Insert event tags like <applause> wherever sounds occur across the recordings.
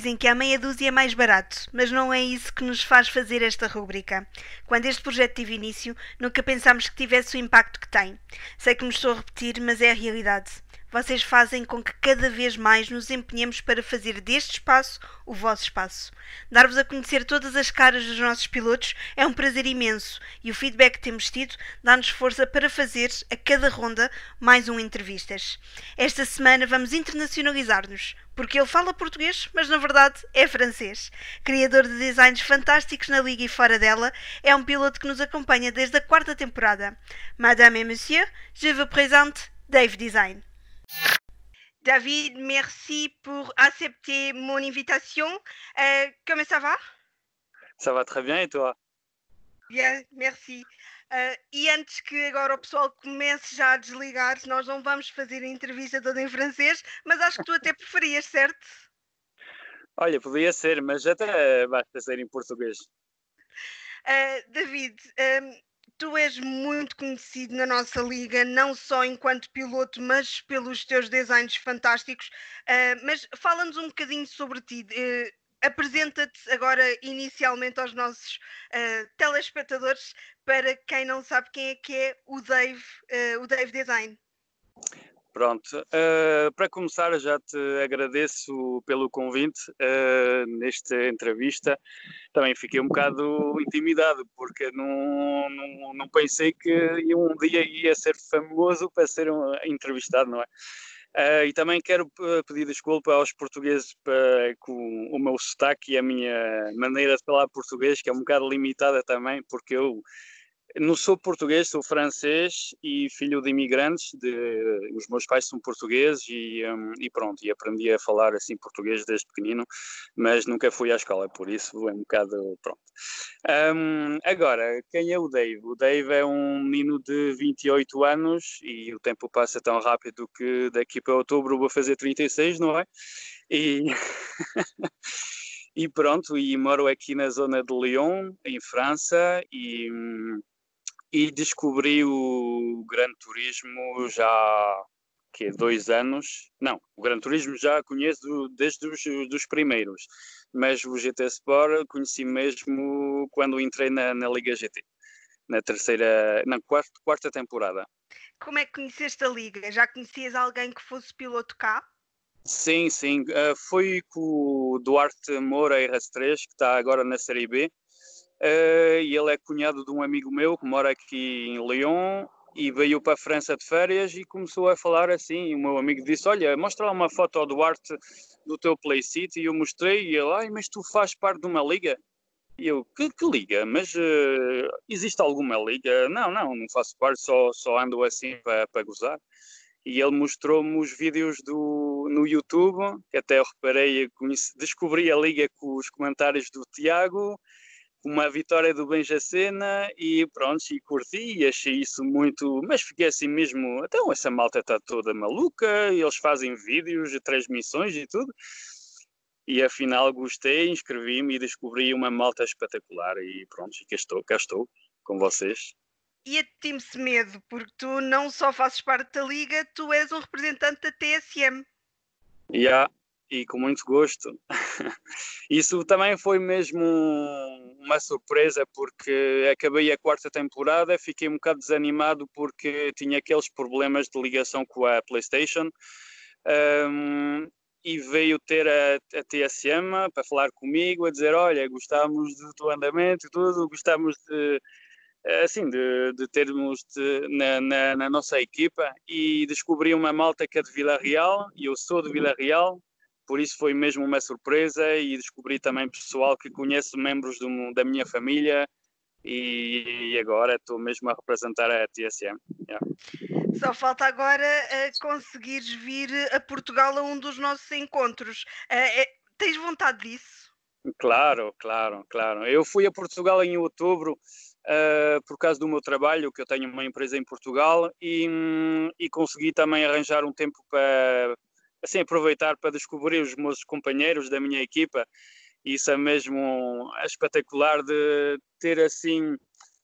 dizem que a meia dúzia é mais barato, mas não é isso que nos faz fazer esta rúbrica. Quando este projeto teve início, nunca pensámos que tivesse o impacto que tem. Sei que me estou a repetir, mas é a realidade. Vocês fazem com que cada vez mais nos empenhemos para fazer deste espaço o vosso espaço. Dar-vos a conhecer todas as caras dos nossos pilotos é um prazer imenso e o feedback que temos tido dá-nos força para fazer a cada ronda mais um entrevistas. Esta semana vamos internacionalizar-nos, porque ele fala português, mas na verdade é francês. Criador de designs fantásticos na liga e fora dela, é um piloto que nos acompanha desde a quarta temporada. Madame et Monsieur, je vous présente Dave Design. David, merci pour accepter mon invitation. Euh, comment ça va? Ça va très bien et toi? Bien, merci. Uh, e antes que agora o pessoal comece já a desligar, nós não vamos fazer a entrevista toda em francês, mas acho que tu até preferias, certo? Olha, podia ser, mas até basta ser em português. Uh, David, um, tu és muito conhecido na nossa liga, não só enquanto piloto, mas pelos teus designs fantásticos. Uh, mas fala-nos um bocadinho sobre ti. Uh, Apresenta-te agora inicialmente aos nossos uh, telespectadores para quem não sabe quem é que é o Dave, o Dave Design. Pronto, uh, para começar já te agradeço pelo convite uh, nesta entrevista. Também fiquei um bocado intimidado porque não, não, não pensei que um dia ia ser famoso para ser um, entrevistado, não é? Uh, e também quero pedir desculpa aos portugueses para, com o meu sotaque e a minha maneira de falar português, que é um bocado limitada também, porque eu não sou português, sou francês e filho de imigrantes. De, os meus pais são portugueses e, um, e, pronto, e aprendi a falar assim português desde pequenino, mas nunca fui à escola, por isso é um bocado pronto. Um, agora, quem é o Dave? O Dave é um menino de 28 anos e o tempo passa tão rápido que daqui para outubro vou fazer 36, não é? E. <laughs> e pronto, e moro aqui na zona de Lyon, em França, e, hum, e descobri o Gran Turismo já que dois anos. Não, o Gran Turismo já conheço desde os dos primeiros, mas o GT Sport conheci mesmo quando entrei na, na Liga GT, na terceira, na quarta, quarta temporada. Como é que conheceste a Liga? Já conhecias alguém que fosse piloto cá? Sim, sim. Uh, foi com o Duarte Moura RS3, que está agora na Série B. Uh, e ele é cunhado de um amigo meu que mora aqui em Lyon e veio para a França de férias e começou a falar assim. O meu amigo disse: Olha, mostra lá uma foto ao Duarte do teu Play City. E eu mostrei, e ele: Ai, mas tu fazes parte de uma liga? E eu: Que, que liga? Mas uh, existe alguma liga? Não, não, não faço parte, só, só ando assim para, para gozar. E ele mostrou-me os vídeos do, no YouTube, que até eu reparei, descobri a liga com os comentários do Tiago uma vitória do Benjacena e pronto, e curti e achei isso muito, mas fiquei assim mesmo, então essa malta está toda maluca, eles fazem vídeos, transmissões e tudo, e afinal gostei, inscrevi-me e descobri uma malta espetacular e pronto, e cá estou, cá estou com vocês. E a time-se medo, porque tu não só fazes parte da liga, tu és um representante da TSM. Já, yeah, e com muito gosto. <laughs> Isso também foi mesmo uma surpresa porque acabei a quarta temporada, fiquei um bocado desanimado porque tinha aqueles problemas de ligação com a PlayStation. Um, e veio ter a, a, TSM para falar comigo, a dizer, olha, gostamos do teu andamento e tudo, gostamos de, assim, de, de termos de, na, na, na, nossa equipa e descobri uma malta que é de Vila Real, e eu sou de Vila Real, por isso foi mesmo uma surpresa e descobri também pessoal que conheço membros do, da minha família e, e agora estou mesmo a representar a TSM. Yeah. Só falta agora uh, conseguires vir a Portugal a um dos nossos encontros. Uh, é, tens vontade disso? Claro, claro, claro. Eu fui a Portugal em outubro uh, por causa do meu trabalho, que eu tenho uma empresa em Portugal, e, um, e consegui também arranjar um tempo para assim, aproveitar para descobrir os meus companheiros da minha equipa. Isso é mesmo espetacular de ter assim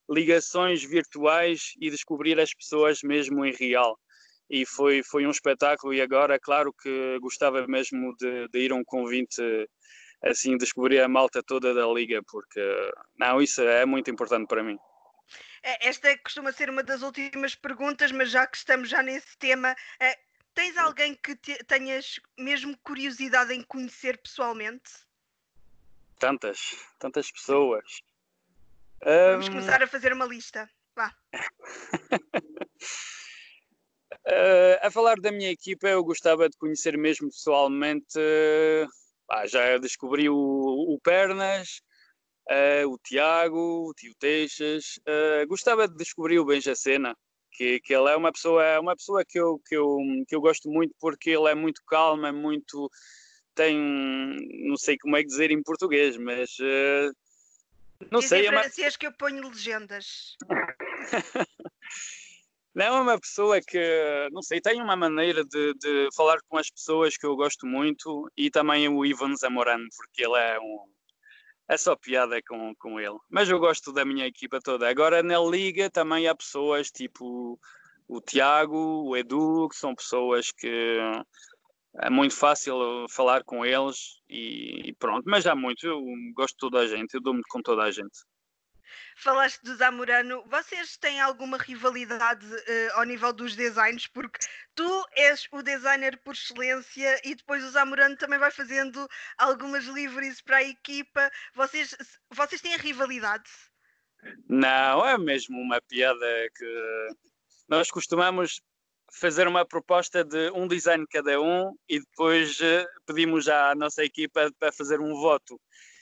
ligações virtuais e descobrir as pessoas mesmo em real. E foi, foi um espetáculo. E agora, claro que gostava mesmo de, de ir a um convite assim descobrir a malta toda da liga, porque não, isso é muito importante para mim. É, esta costuma ser uma das últimas perguntas, mas já que estamos já nesse tema, é, tens alguém que te, tenhas mesmo curiosidade em conhecer pessoalmente? Tantas, tantas pessoas. Vamos um... começar a fazer uma lista. Vá. Uh, <laughs> a falar da minha equipa, eu gostava de conhecer mesmo pessoalmente. Uh, ah, já descobri o, o Pernas, uh, o Tiago, o Tio Teixas. gostava de descobrir o Benjacena, que, que ele é uma pessoa, é uma pessoa que eu, que, eu, que eu gosto muito porque ele é muito calmo, é muito. tem. não sei como é que dizer em português, mas. não Diz sei. Em é francês uma... que eu ponho legendas. <laughs> Não, é uma pessoa que, não sei, tem uma maneira de, de falar com as pessoas que eu gosto muito e também o Ivan Zamorano, porque ele é um. É só piada com, com ele. Mas eu gosto da minha equipa toda. Agora na Liga também há pessoas tipo o Tiago, o Edu, que são pessoas que é muito fácil falar com eles e, e pronto. Mas há muito, eu gosto de toda a gente, eu dou-me com toda a gente. Falaste do Zamorano, vocês têm alguma rivalidade uh, ao nível dos designs? Porque tu és o designer por excelência e depois o Zamorano também vai fazendo algumas livres para a equipa. Vocês, vocês têm rivalidade? Não, é mesmo uma piada que nós costumamos fazer uma proposta de um design cada um e depois uh, pedimos à nossa equipa para fazer um voto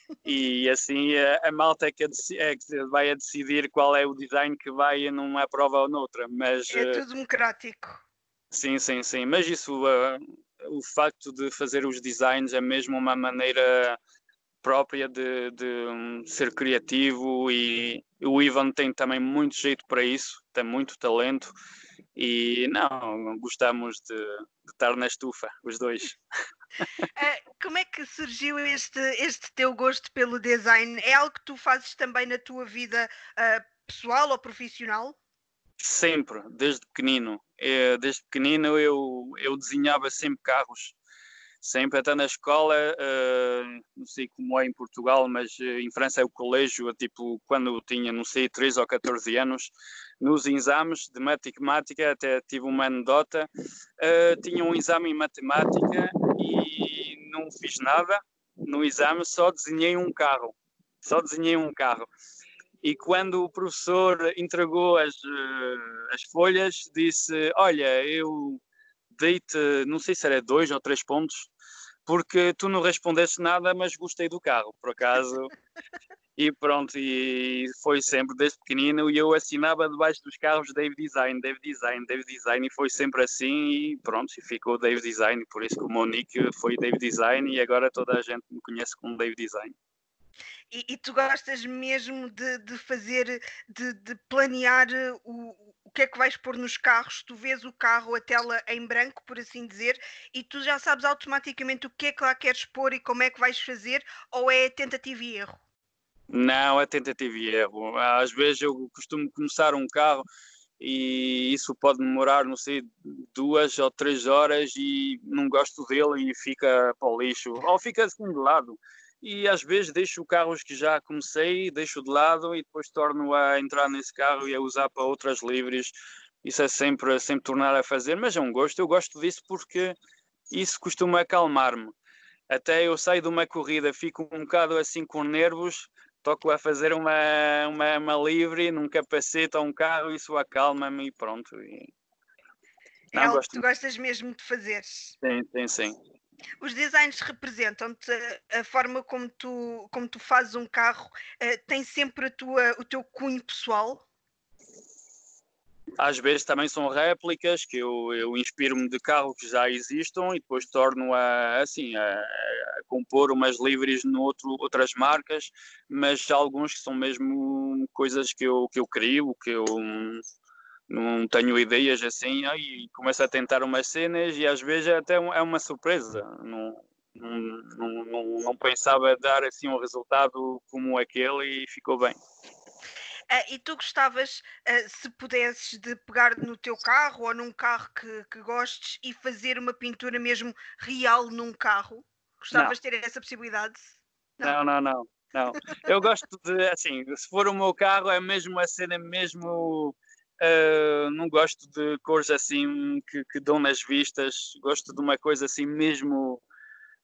<laughs> e assim a, a malta é que, é que, vai a decidir qual é o design que vai numa prova ou noutra. Mas, é tudo democrático. Sim, sim, sim. Mas isso, uh, o facto de fazer os designs é mesmo uma maneira própria de, de um, ser criativo e o Ivan tem também muito jeito para isso, tem muito talento e não, gostamos de, de estar na estufa, os dois. <laughs> Uh, como é que surgiu este, este teu gosto pelo design? É algo que tu fazes também na tua vida uh, pessoal ou profissional? Sempre, desde pequenino. É, desde pequenino eu, eu desenhava sempre carros sempre até na escola, uh, não sei como é em Portugal, mas uh, em França é o colégio, tipo, quando eu tinha, não sei, 13 ou 14 anos, nos exames de matemática, até tive uma anedota, uh, tinha um exame em matemática e não fiz nada no exame, só desenhei um carro, só desenhei um carro. E quando o professor entregou as, as folhas, disse, olha, eu dei-te, não sei se era dois ou três pontos, porque tu não respondeste nada, mas gostei do carro, por acaso. <laughs> e pronto, e foi sempre desde pequenino e eu assinava debaixo dos carros Dave Design, Dave Design, Dave Design e foi sempre assim e pronto, e ficou Dave Design, por isso que o meu nick foi Dave Design e agora toda a gente me conhece como Dave Design. E, e tu gostas mesmo de, de fazer, de, de planear o, o que é que vais pôr nos carros, tu vês o carro, a tela em branco, por assim dizer, e tu já sabes automaticamente o que é que lá queres pôr e como é que vais fazer, ou é tentativa e erro? Não, é tentativa e erro. Às vezes eu costumo começar um carro e isso pode demorar, não sei, duas ou três horas e não gosto dele e fica para o lixo, ou fica assim de lado e às vezes deixo carros que já comecei, deixo de lado e depois torno a entrar nesse carro e a usar para outras livres. Isso é sempre, sempre tornar a fazer, mas é um gosto. Eu gosto disso porque isso costuma acalmar-me. Até eu saio de uma corrida, fico um bocado assim com nervos, toco a fazer uma, uma, uma livre num capacete ou um carro, isso acalma-me e pronto. E... É Não, algo gosto... que tu gostas mesmo de fazer. Sim, sim, sim. Os designs representam-te a forma como tu, como tu fazes um carro, uh, tem sempre a tua, o teu cunho pessoal? Às vezes também são réplicas que eu, eu inspiro-me de carros que já existam e depois torno a, assim, a, a compor umas livres no outro, outras marcas, mas alguns que são mesmo coisas que eu, que eu crio, que eu não tenho ideias assim e começo a tentar umas cenas e às vezes até é uma surpresa. Não, não, não, não, não pensava dar assim um resultado como aquele e ficou bem. Uh, e tu gostavas, uh, se pudesses, de pegar no teu carro ou num carro que, que gostes e fazer uma pintura mesmo real num carro? Gostavas de ter essa possibilidade? Não, não, não. não. Eu gosto de, assim, se for o meu carro, é mesmo a cena mesmo. Uh, não gosto de cores assim que, que dão nas vistas. Gosto de uma coisa assim mesmo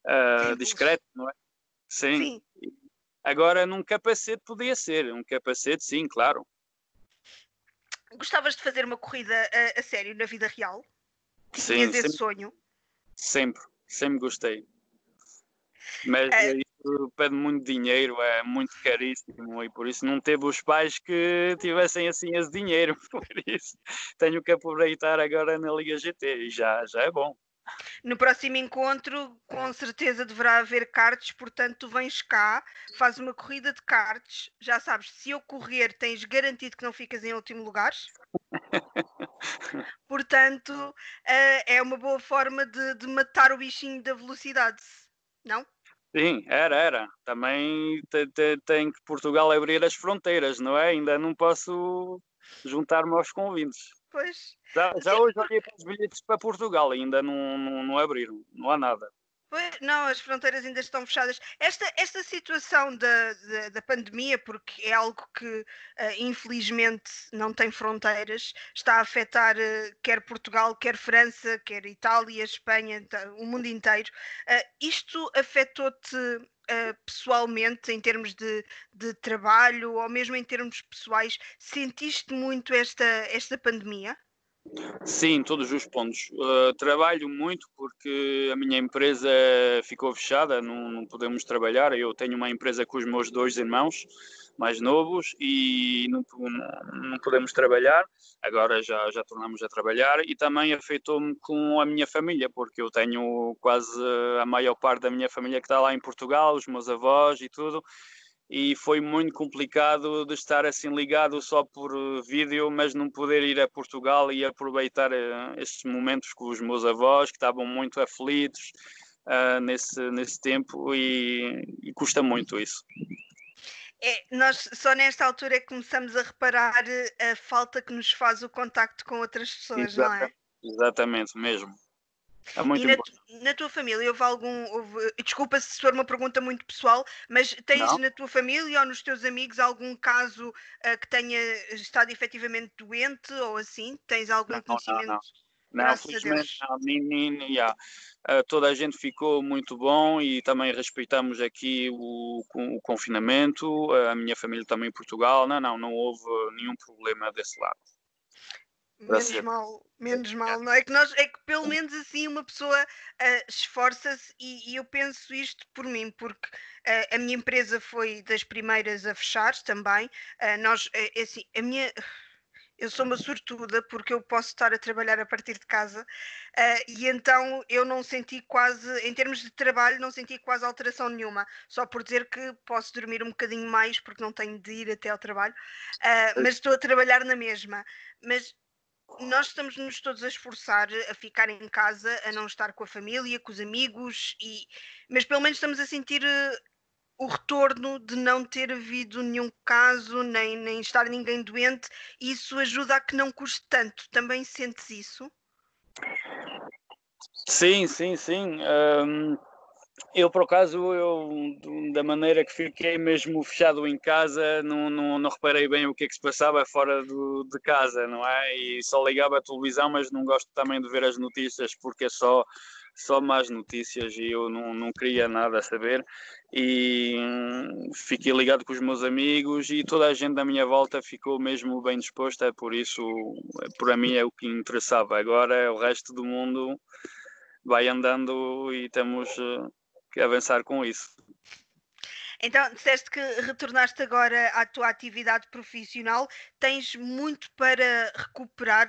uh, discreta, não é? Sim. sim. Agora, num capacete podia ser. Um capacete, sim, claro. Gostavas de fazer uma corrida a, a sério na vida real? Sim. Tinhas esse sonho? Sempre, sempre gostei. Mas é... isso pede muito dinheiro, é muito caríssimo e por isso não teve os pais que tivessem assim esse dinheiro. <laughs> Por isso tenho que aproveitar agora na Liga GT e já, já é bom. No próximo encontro, com certeza deverá haver karts, portanto, tu vens cá, faz uma corrida de karts, já sabes, se eu correr, tens garantido que não ficas em último lugar. <laughs> portanto, uh, é uma boa forma de, de matar o bichinho da velocidade, não? Sim, era, era. Também tem que Portugal abrir as fronteiras, não é? Ainda não posso juntar-me aos convites. Pois. Já, já hoje olhei para os bilhetes para Portugal, ainda não, não, não abriram, não há nada. Pois, não, as fronteiras ainda estão fechadas. Esta, esta situação da, da, da pandemia, porque é algo que uh, infelizmente não tem fronteiras, está a afetar uh, quer Portugal, quer França, quer Itália, Espanha, o mundo inteiro. Uh, isto afetou-te pessoalmente, em termos de, de trabalho ou mesmo em termos pessoais? Sentiste muito esta, esta pandemia? Sim, todos os pontos. Uh, trabalho muito porque a minha empresa ficou fechada, não, não, podemos trabalhar. Eu tenho uma empresa com os meus dois irmãos mais novos e não, não, não podemos trabalhar. Agora já, já tornamos a trabalhar e também afetou-me com a minha família, porque eu tenho quase a maior parte da minha família que está lá em Portugal, os meus avós e tudo e foi muito complicado de estar assim ligado só por eh, vídeo, mas não poder ir a Portugal e aproveitar uh, estes momentos com os meus avós que estavam muito aflitos uh, nesse, nesse tempo e, e, custa muito isso. É, nós só nesta altura é que começamos a reparar a falta que nos faz o contacto com outras pessoas, não é? Exatamente, mesmo. É muito e na, na, tua família houve algum. Houve, desculpa se for uma pergunta muito pessoal, mas tens não. na tua família ou nos teus amigos algum caso uh, que tenha estado efetivamente doente ou assim? Tens algum não, conhecimento? Não, não. felizmente não, nem, nem, yeah. uh, toda a gente ficou muito bom e também respeitamos aqui o, o confinamento, a minha família também em Portugal, não, não, não houve nenhum problema desse lado. Menos mal, menos mal, não é que nós é que pelo menos assim uma pessoa uh, esforça-se e, e, eu penso isto por mim, porque uh, a minha empresa foi das primeiras a fechar também. Uh, nós, assim, a minha eu sou uma sortuda porque eu posso estar a trabalhar a partir de casa uh, e então eu não senti quase, em termos de trabalho, não senti quase alteração nenhuma, só por dizer que posso dormir um bocadinho mais porque não tenho de ir até ao trabalho, uh, mas estou a trabalhar na mesma. Mas nós estamos nos todos a esforçar a ficar em casa, a não estar com a família, com os amigos, e mas pelo menos estamos a sentir uh, o retorno de não ter havido nenhum caso, nem, nem estar ninguém doente, isso ajuda a que não custe tanto. Também sentes isso? Sim, sim, sim. Um eu, por acaso, eu, da maneira que fiquei mesmo fechado em casa, não, não, não reparei bem o que é que se passava fora do, de casa, não é? E só ligava a televisão, mas não gosto também de ver as notícias porque é só, só más notícias e eu não, não queria nada saber. E hum, fiquei ligado com os meus amigos e toda a gente da minha volta ficou mesmo bem disposta, por isso, para mim, é o que interessava. Agora, o resto do mundo vai andando e temos eh, que avançar com isso. Então, disseste que retornaste agora à tua atividade profissional, tens muito para recuperar,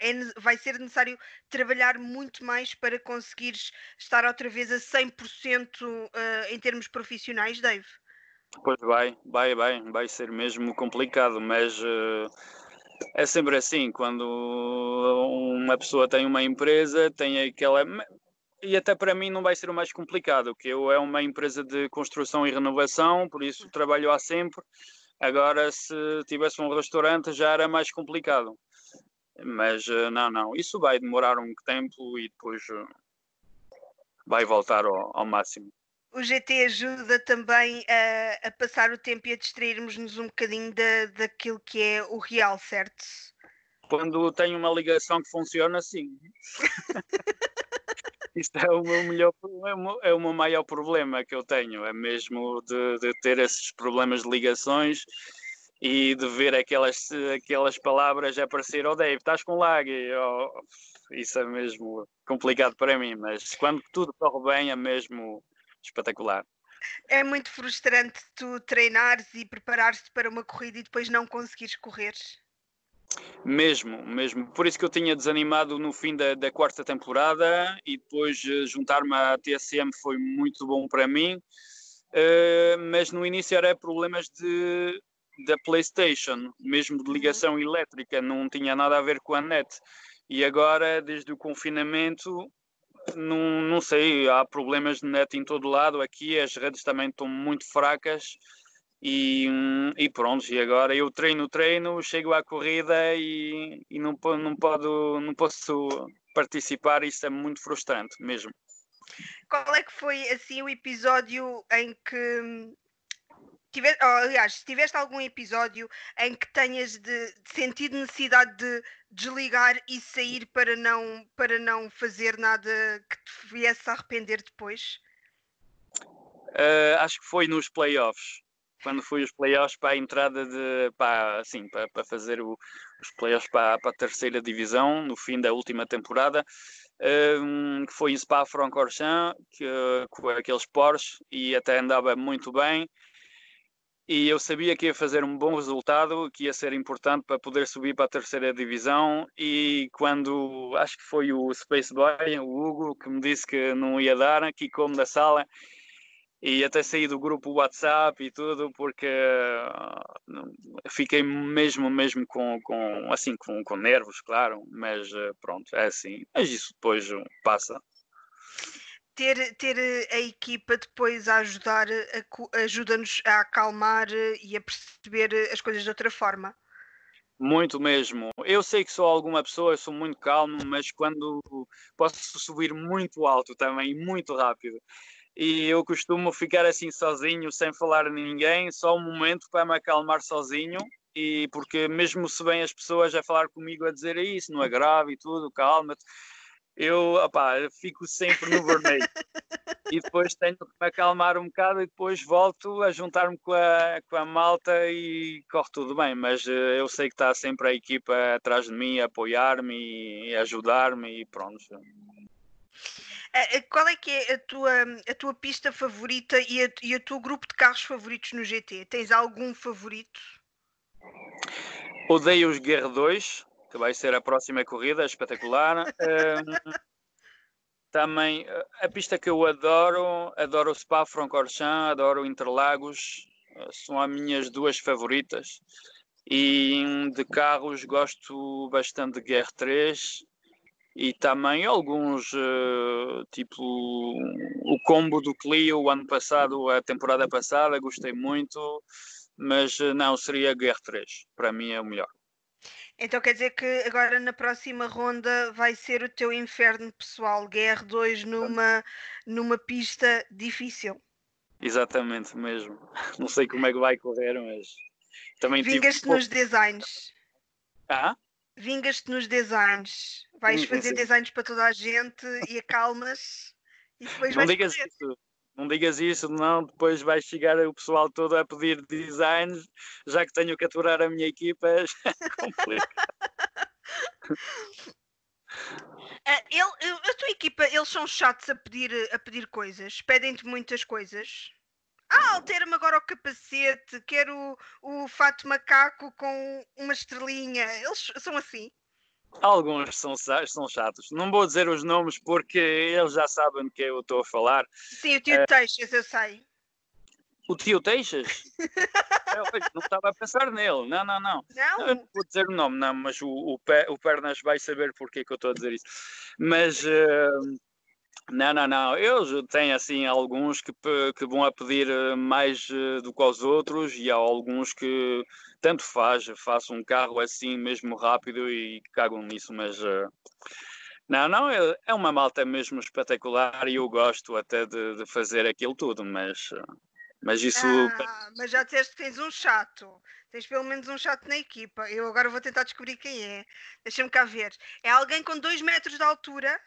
é, vai ser necessário trabalhar muito mais para conseguires estar outra vez a 100% uh, eh, em termos profissionais, Dave? Pois vai, vai, vai, vai ser mesmo complicado, mas uh, é sempre assim, quando uma pessoa tem uma empresa, tem aquela e até para mim não vai ser o mais complicado, que eu é uma empresa de construção e renovação, por isso trabalho há sempre. Agora, se tivesse um restaurante, já era mais complicado. Mas eh, não, não, isso vai demorar um tempo e depois eh, vai voltar ao, ao máximo. o GT ajuda também a, a passar o tempo e a distrairmos-nos um bocadinho da, daquilo que é o real, certo? Quando tenho uma ligação que funciona, sim. <laughs> Isto é o meu melhor é o meu maior problema que eu tenho, é mesmo de, de ter esses problemas de ligações e de ver aquelas, aquelas palavras aparecer, oh Dave, estás com lag, oh, isso é mesmo complicado para mim, mas quando tudo corre bem é mesmo espetacular. É muito frustrante tu treinares e preparares-te para uma corrida e depois não conseguires correr. Mesmo, mesmo. Por isso que eu tinha desanimado no fim da, da quarta temporada e depois uh, juntar-me à TSM foi muito bom para mim. Uh, mas no início era problemas de, da PlayStation, mesmo de ligação elétrica, não tinha nada a ver com a net. E agora, desde o confinamento, não, não sei, há problemas de net em todo lado. Aqui as redes também estão muito fracas. E, e pronto, e agora eu treino, treino, chego à corrida e, e não, não, podo, não posso participar, isso é muito frustrante mesmo. Qual é que foi assim o episódio em que tiveste, oh, aliás, se tiveste algum episódio em que tenhas de, de sentido necessidade de desligar e sair para não, para não fazer nada que te viesse a arrepender depois? Uh, acho que foi nos playoffs. Quando fui os playoffs para a entrada de para, assim, para, para fazer o, os playoffs para, para a terceira divisão no fim da última temporada, um, que foi em Spa-Francorchamps, com aqueles Porsche e até andava muito bem e eu sabia que ia fazer um bom resultado, que ia ser importante para poder subir para a terceira divisão. E quando acho que foi o Space Boy, o Hugo, que me disse que não ia dar, aqui como da sala, e até saí do grupo WhatsApp e tudo, porque uh, fiquei mesmo, mesmo com, com assim, com, com nervos, claro, mas uh, pronto, é assim. Mas isso depois passa ter, ter a equipa depois a ajudar, ajuda-nos a acalmar e a perceber as coisas de outra forma. Muito mesmo. Eu sei que sou alguma pessoa, eu sou muito calmo, mas quando posso subir muito alto também, muito rápido. E eu costumo ficar assim sozinho, sem falar a ninguém, só um momento para me acalmar sozinho. E porque mesmo se vêm as pessoas a falar comigo a dizer isso, não é grave e tudo, calma-te eu opá, fico sempre no vermelho. <laughs> e depois tenho que me acalmar um bocado e depois volto a juntar-me com a, com a malta e corre tudo bem. Mas uh, eu sei que está sempre a equipa atrás de mim a apoiar-me e ajudar-me e pronto. Eh, eh, qual é que é a tua, a tua pista favorita e, a, e o teu grupo de carros favoritos no GT? Tens algum favorito? Odeio os Guerra 2, que vai ser a próxima corrida, espetacular. <laughs> Um, também a pista que eu adoro, adoro o Spa Francorchamps, adoro Interlagos, são as minhas duas favoritas. E de carros gosto bastante de GR3 e também alguns, tipo o combo do Clio o ano passado, a temporada passada, gostei muito, mas não, seria GR3, para mim é o melhor. Então quer dizer que agora na próxima ronda vai ser o teu inferno pessoal, GR2 numa, numa pista difícil. Exatamente mesmo. <laughs> Não sei como é que vai correr, mas também Vingas-te tive... nos designs. Ah? Vingas-te nos designs. Vais fazer designs para toda a gente e acalmas e depois Não vais digas correr. isso não digas isso, não, depois vai chegar o pessoal todo a pedir designs, já que tenho que aturar a minha equipa, <laughs> é complicado. Uh, <laughs> ele, a tua equipa, eles são chatos a pedir, a pedir coisas, pedem-te muitas coisas. Ah, altera-me agora o capacete, quero o, o fato macaco com uma estrelinha. Eles são assim. Alguns são, são chatos. Não vou dizer os nomes porque eles já sabem que eu estou a falar. Sim, o tio uh, Teixas, eu sei. O tio Teixas? <laughs> eu, não estava a pensar nele. Não, não, não. Não? Eu não vou dizer o nome, não, mas o, o, o Pernas vai saber porque que eu estou a dizer isso. Mas. Uh, não, não, não. Eu tenho assim alguns que, que vão a pedir eh, mais uh, do que aos outros e há alguns que tanto faz, faço um carro assim mesmo rápido e cagam nisso, mas uh, Não, não, é, é uma malta mesmo espetacular e eu gosto até de, de fazer aquilo tudo, mas, mas isso. Ah, mas já disseste que tens um chato. Tens pelo menos um chato na equipa. Eu agora vou tentar descobrir quem é. Deixa-me cá ver. É alguém com 2 metros de altura.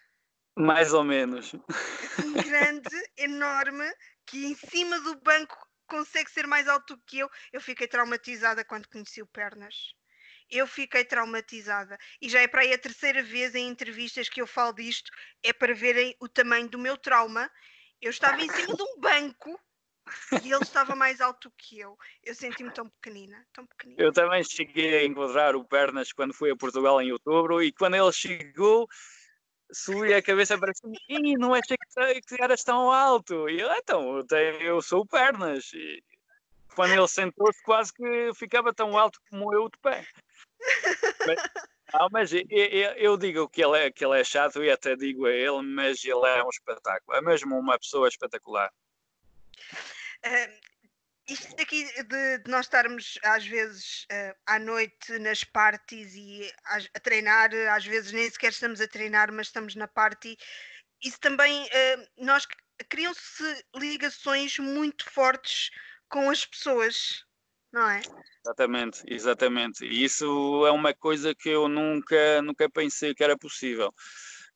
Mais ou menos. Um grande, enorme, que em cima do banco consegue ser mais alto do que eu. Eu fiquei traumatizada quando conheci o Pernas eu fiquei traumatizada. E já é para aí a terceira vez em entrevistas que eu falo disto, é para verem o tamanho do meu trauma. Eu estava em cima de um banco e ele estava mais alto que eu. Eu senti-me tão pequenina, tão pequenina. Eu também cheguei a encontrar o Pernas quando fui a Portugal em outubro e quando ele chegou subi a cabeça para cima e não achei que, que eras tão alto. E eu, então, eu sou o Pernas. E quando ele sentou-se quase que ficava tão alto como eu de pé mas, mas eu, eu, digo que ele, é, que ele é chato e até digo a ele, mas ele é um espetáculo, é mesmo uma pessoa espetacular. Isto aqui de, de, nós estarmos às vezes uh, à noite nas parties e a, a, treinar, às vezes nem sequer estamos a treinar, mas estamos na party, isso também uh, nós criam-se ligações muito fortes com as pessoas não é? Exatamente, exatamente. E isso é uma coisa que eu nunca, nunca pensei que era possível.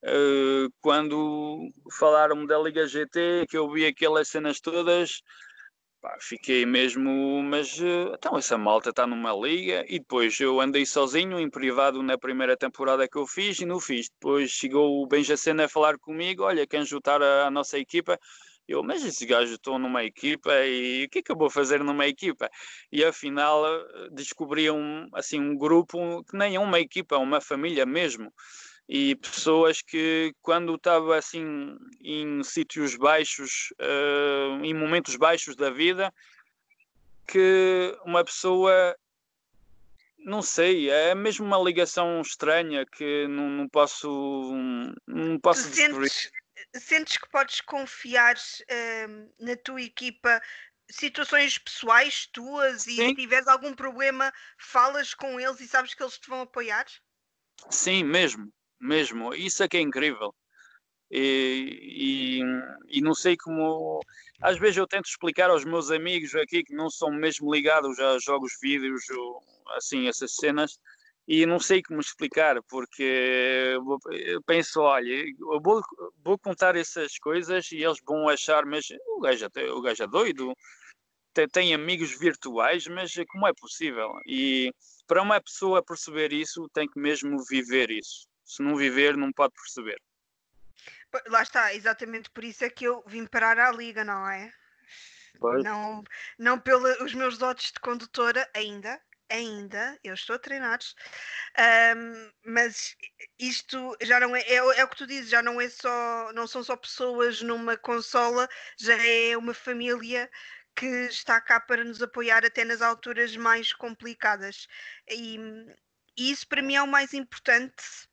Uh, quando falaram da Liga GT, que eu vi aquelas cenas todas, pá, fiquei mesmo, mas uh, então essa malta está numa liga e depois eu andei sozinho em privado na primeira temporada que eu fiz e não fiz. Depois chegou o Benjacena a falar comigo, olha, quem juntar a, a nossa equipa, eu, mas esses gajos estão numa equipa e o que é que eu vou fazer numa equipa? E afinal eh, descobri um, assim, um grupo que nem é uma equipa, é uma família mesmo. E pessoas que, quando estava assim em sítios baixos, uh, em momentos baixos da vida, que uma pessoa não sei, é mesmo uma ligação estranha que não, não posso não posso tu sentes, sentes que podes confiar uh, na tua equipa situações pessoais tuas e Sim. se tiveres algum problema, falas com eles e sabes que eles te vão apoiar? Sim, mesmo, mesmo. Isso é que é incrível. E, e, e, não sei como. Às vezes eu tento explicar aos meus amigos aqui que não são mesmo ligados a jogos vídeos, ou, assim, essas cenas, e não sei como explicar, porque eu penso, olha, eu vou, vou contar essas coisas e eles vão achar, mas o gajo, o gajo é doido, tem, tem amigos virtuais, mas como é possível? E para uma pessoa perceber isso, tem que mesmo viver isso. Se não viver, não pode perceber. Lá está, exatamente por isso é que eu vim parar à liga, não é? Pois. Não, não pelos meus dotes de condutora ainda, ainda, eu estou a treinar, um, mas isto já não é, é, é, o que tu dizes, já não é só, não são só pessoas numa consola, já é uma família que está cá para nos apoiar até nas alturas mais complicadas. E, e isso para mim é o mais importante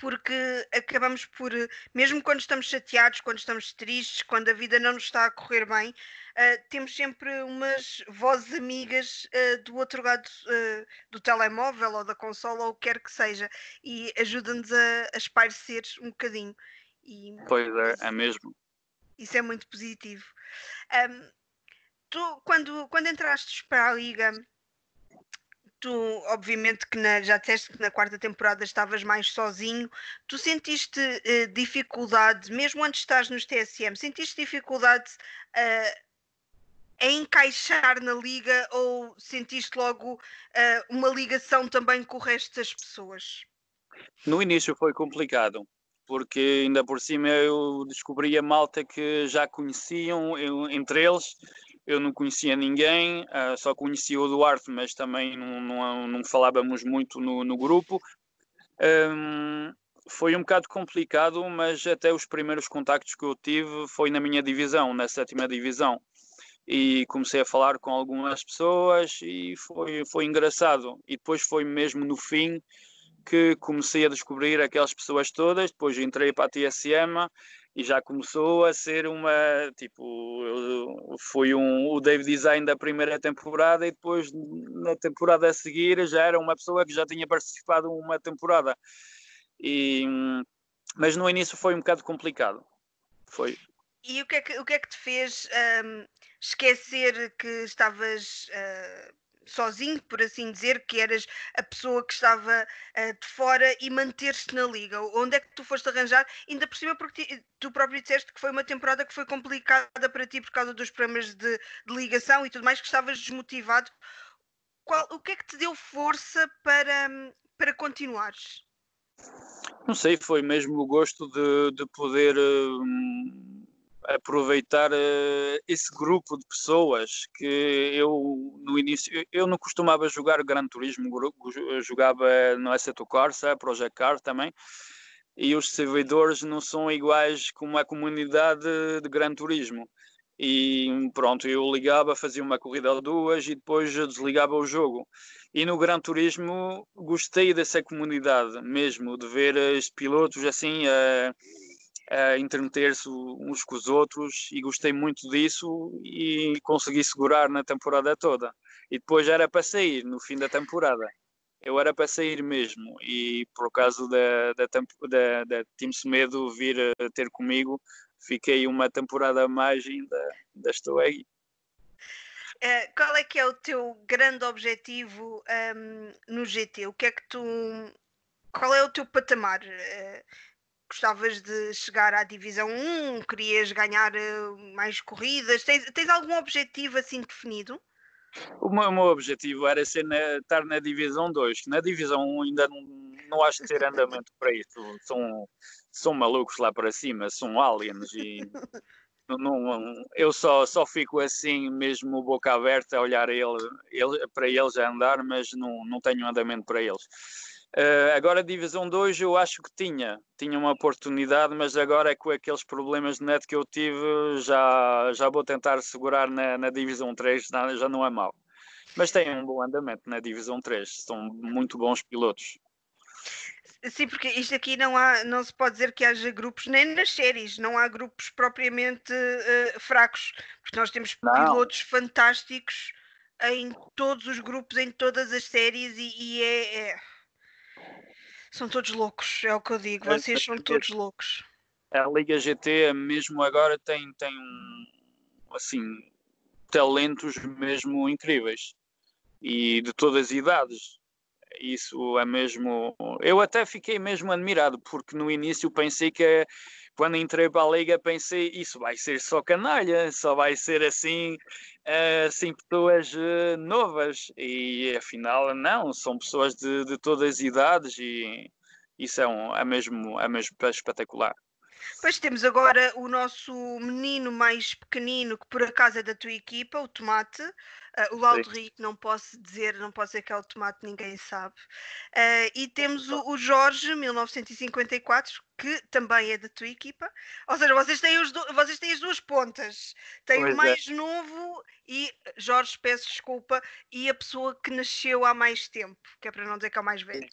porque acabamos por, mesmo quando estamos chateados, quando estamos tristes, quando a vida não nos está a correr bem, uh, temos sempre umas vozes amigas uh, do outro lado uh, do telemóvel ou da consola ou o que quer que seja e ajuda-nos a, a espairecer um bocadinho. E, pois é, é mesmo. Isso é muito positivo. Um, tu, quando, quando entraste para a Liga, tu, obviamente, que na, já disseste que na quarta temporada estavas mais sozinho, tu sentiste uh, dificuldade, mesmo antes de estás nos TSM, sentiste dificuldade uh, a encaixar na liga ou sentiste logo uh, uma ligação também com o resto das pessoas? No início foi complicado, porque ainda por cima eu descobri a malta que já conheciam, eu, entre eles eu não conhecia ninguém, uh, só conhecia o Duarte, mas também não, não, não falávamos muito no, no grupo. Um, foi um bocado complicado, mas até os primeiros contactos que eu tive foi na minha divisão, na sétima divisão. E comecei a falar com algumas pessoas e foi, foi engraçado. E depois foi mesmo no fim que comecei a descobrir aquelas pessoas todas. Depois entrei para a TSM e já começou a ser uma tipo foi um o Dave Design da primeira temporada e depois na temporada a seguir já era uma pessoa que já tinha participado uma temporada E, mas no início foi um bocado complicado. Foi. E o que é que, o que, é que te fez um, esquecer que estavas uh, sozinho, por assim dizer, que eras a pessoa que estava uh, de fora e manter-te na liga? Onde é que tu foste arranjar? Ainda por cima, porque tu próprio disseste que foi uma temporada que foi complicada para ti por causa dos problemas de, de ligação e tudo mais, que estavas desmotivado. Qual, o que é que te deu força para, para continuares? Não sei, foi mesmo o gosto de, de poder. Uh, aproveitar uh, esse grupo de pessoas que eu no início eu não costumava jogar Gran Turismo, jogava no Assetto Corsa, Project Car também, e os servidores não são iguais como a comunidade de Gran Turismo. E pronto, eu ligava, fazia uma corrida ou duas e depois desligava o jogo. E no Gran Turismo gostei dessa comunidade mesmo, de ver os pilotos assim. Uh, a intermeter-se uns com os outros e gostei muito disso e consegui segurar na temporada toda. E depois era para sair no fim da temporada. Eu era para sair mesmo e por causa da, da, da, da Team Semedo vir ter comigo, fiquei uma temporada a mais ainda, ainda estou. Uh, qual é que é o teu grande objetivo um, no GT? O que é que tu. Qual é o teu patamar? Uh, gostavas de chegar à divisão 1, querias ganhar eh, mais corridas, tens, tens algum objetivo assim definido? O meu, o meu objetivo era ser na, estar na divisão 2, na divisão 1 ainda não, não acho ter andamento para isso, são, são malucos lá para cima, são aliens e não, não, eu só, só fico assim mesmo boca aberta a olhar ele, ele, para eles a andar, mas não, não tenho andamento para eles. Uh, agora, Divisão 2, eu acho que tinha, tinha uma oportunidade, mas agora é com aqueles problemas de net que eu tive, já, já vou tentar segurar na, na Divisão 3, já não é mal. Mas tem um bom andamento na Divisão 3, são muito bons pilotos. Sim, porque isto aqui não há, não se pode dizer que haja grupos, nem nas séries, não há grupos propriamente uh, fracos, porque nós temos não. pilotos fantásticos em todos os grupos, em todas as séries, e, e é, é são todos loucos, é o que eu digo. Vocês são todos loucos. A Liga GT, mesmo agora, tem, tem assim, talentos mesmo incríveis e de todas as idades. Isso é mesmo. Eu até fiquei mesmo admirado, porque no início pensei que quando entrei para a liga pensei isso vai ser só canalha, só vai ser assim, assim pessoas uh, novas e afinal não, são pessoas de, de todas as idades e isso é, um, é, mesmo, é mesmo espetacular. Pois temos agora o nosso menino mais pequenino, que por acaso é da tua equipa, o Tomate. Uh, o que não posso dizer, não posso dizer que é o Tomate, ninguém sabe. Uh, e temos o, o, Jorge, 1954, que também é da tua equipa. Ou seja, vocês têm, os do, vocês têm as duas pontas. Tem pois o é. mais é. novo e, Jorge, peço desculpa, e a pessoa que nasceu há mais tempo, que é para não dizer que é o mais velho.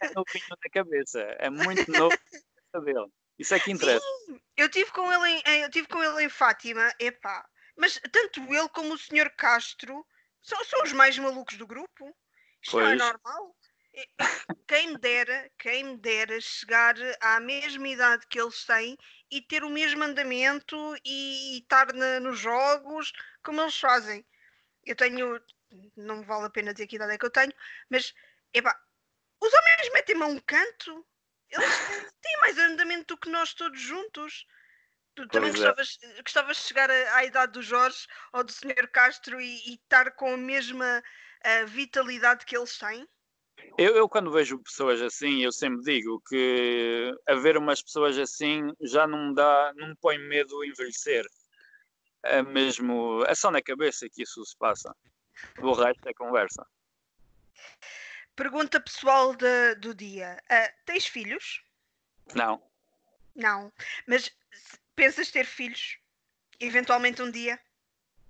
É novinho na cabeça, é muito novo <laughs> dele. Isso é que interessa. Sim, eu tive com ele em, eu tive com ele em Fátima, epá. Mas tanto ele como o Sr. Castro são, são os mais malucos do grupo. Isto pois. não é normal. Quem me dera, quem me dera chegar à mesma idade que eles têm e ter o mesmo andamento e, e estar na, nos jogos como eles fazem. Eu tenho, não vale a pena dizer que idade é que eu tenho, mas epá, os homens metem-me a um canto eles têm mais andamento do que nós todos juntos. Tu também é. gostavas, gostavas de chegar à, idade do Jorge ou do Sr. Castro e, e estar com a mesma vitalidade que eles têm? Eu, eu, quando vejo pessoas assim, eu sempre digo que haver umas pessoas assim já não me dá, não me põe medo envelhecer. É mesmo, é só na cabeça que isso se passa. O resto é conversa. Pergunta pessoal de, do dia: uh, tens filhos? Não. Não. Mas pensas ter filhos? Eventualmente um dia?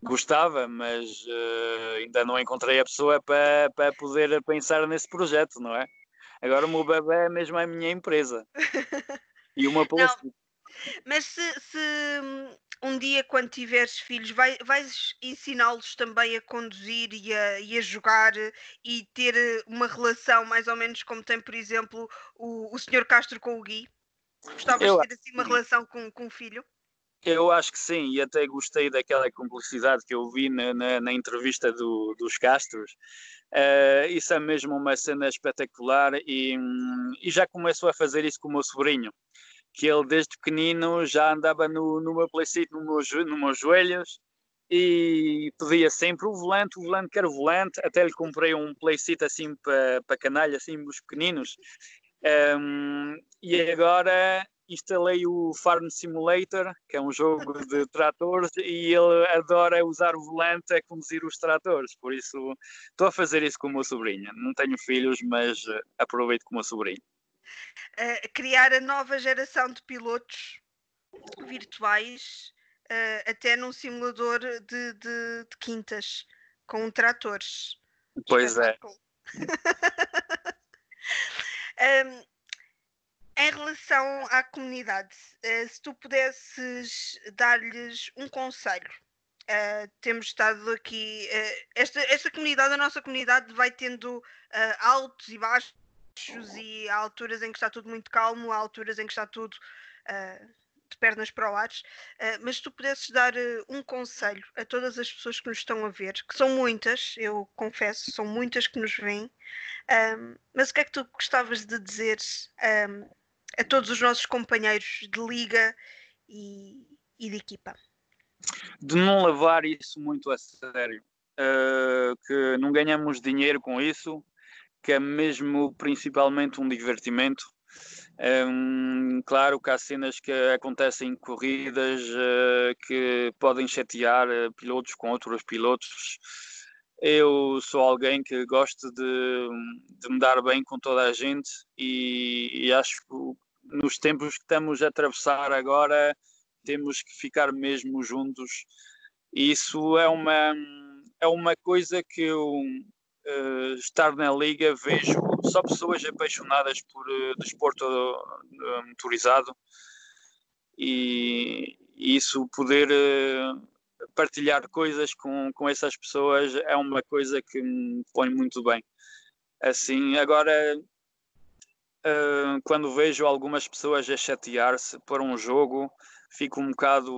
Gostava, mas uh, ainda não encontrei a pessoa para, para poder pensar nesse projeto, não é? Agora o meu bebê é mesmo a minha empresa. <laughs> e uma pela Mas se, se, um dia, quando tiveres filhos, vai, vais ensiná-los também a conduzir e a, e a, jogar e ter uma relação mais ou menos como tem, por exemplo, o, o Sr. Castro com o Gui? Gostavas eu, de ter assim uma relação com, com o filho? Eu acho que sim, e até gostei daquela cumplicidade que eu vi na, na, na entrevista do, dos Castros. Uh, isso é mesmo uma cena espetacular e, e, já começou a fazer isso com o meu sobrinho, que ele desde pequenino já andava no, no meu playseat, no meu, no meus joelhos e pedia sempre o volante, o volante quer o volante, até lhe comprei um playseat assim para pa canalha, assim os pequeninos. Um, e agora instalei o Farm Simulator, que é um jogo de tratores, e ele adora usar o volante a conduzir os tratores, por isso estou a fazer isso com o meu sobrinho. Não tenho filhos, mas aproveito com o meu sobrinho. Uh, criar a nova geração de pilotos virtuais, uh, até num simulador de, de, de quintas, com tratores. Pois é. um, <laughs> Em relação à comunidade, uh, se tu pudesses dar-lhes um conselho, uh, temos estado aqui. Uh, esta, esta comunidade, a nossa comunidade, vai tendo altos e baixos, e há alturas em que está tudo muito calmo, há alturas em que está tudo de pernas para o ar. mas se tu pudesses dar um conselho a todas as pessoas que nos estão a ver, que são muitas, eu confesso, são muitas que nos veem, mas o que é que tu gostavas de dizer a todos os nossos companheiros de liga e, e de equipa? De não levar isso muito a sério, uh, que não ganhamos dinheiro com isso, que é mesmo principalmente um divertimento. Um, claro que há cenas que acontecem em corridas uh, que podem chatear uh, pilotos com outros pilotos. Eu sou alguém que gosta de, de me dar bem com toda a gente e, e acho que nos tempos que estamos a atravessar agora, temos que ficar mesmo juntos. Isso é uma, é uma coisa que eu, uh, estar na liga, vejo só pessoas apaixonadas por uh, desporto uh, motorizado e, e isso poder partilhar coisas com, com essas pessoas é uma coisa que me põe muito bem. Assim, agora quando vejo algumas pessoas a chatear-se por um jogo, fico um bocado.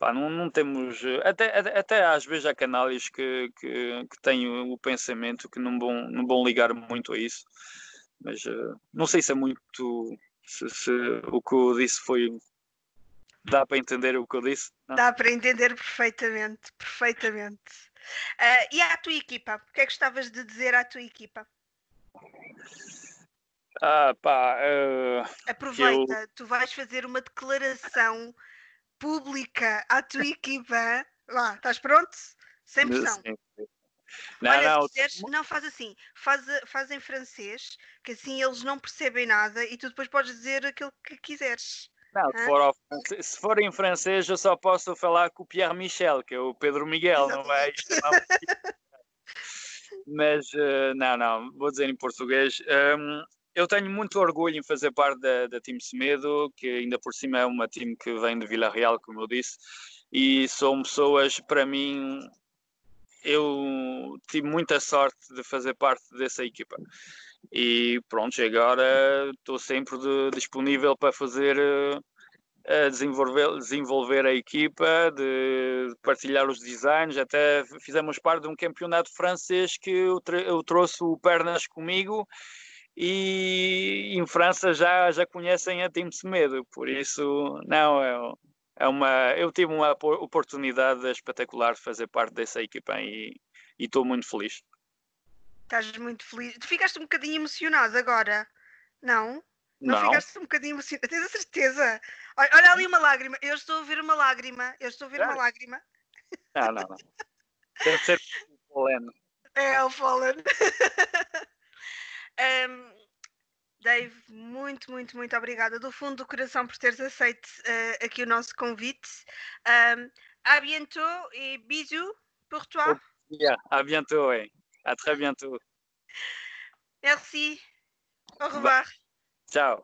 Pá, não, não temos. Até, até às vezes há canais que, que, que têm o pensamento que não vão, não vão ligar muito a isso, mas uh, não sei se é muito. Se, se, o que eu disse foi. Dá para entender o que eu disse? Não? Dá para entender perfeitamente, perfeitamente. Uh, e à tua equipa? O que é que gostavas de dizer à tua equipa? Ah, pá. Uh, Aproveita, eu... tu vais fazer uma declaração pública à tua equipa. Lá, estás pronto? Sem pressão. Sim, sim. Não, Olha, não, se quiseres, não faz assim, faz, faz em francês, que assim eles não percebem nada e tu depois podes dizer aquilo que quiseres. Não, se for, se for, em francês, eu só posso falar com o Pierre Michel, que é o Pedro Miguel, não vai <laughs> Mas, uh, não, não, vou dizer em português. Um, eu tenho muito orgulho em fazer parte da, da Team Semedo, que ainda por cima é uma time que vem de Vila Real, como eu disse, e são pessoas, para mim, eu tive muita sorte de fazer parte dessa equipa. E pronto, agora estou sempre de, disponível para fazer, uh, desenvolver, desenvolver a equipa, de partilhar os designs. Até fizemos parte de um campeonato francês que eu, eu trouxe o Pernas comigo e em França já, já conhecem a Team Semedo, por isso, não, é, é uma, eu tive uma oportunidade espetacular de fazer parte dessa equipa e estou muito feliz. Estás muito feliz. Tu ficaste um bocadinho emocionado agora, não? Não, não. ficaste um bocadinho emocionado? Tens a certeza? Olha, olha, ali uma lágrima. Eu estou a ver uma lágrima. Eu estou a ver é. uma lágrima. Não, não, não. Deve ser <laughs> o Fallen. É, o Fallen. <laughs> Um, Dave, muito, muito, muito obrigada do fundo do coração por teres aceito uh, aqui o nosso convite. Um, à bientôt et bisous pour toi. Yeah, à bientôt, oui. À très bientôt. Merci. Au revoir. Ciao.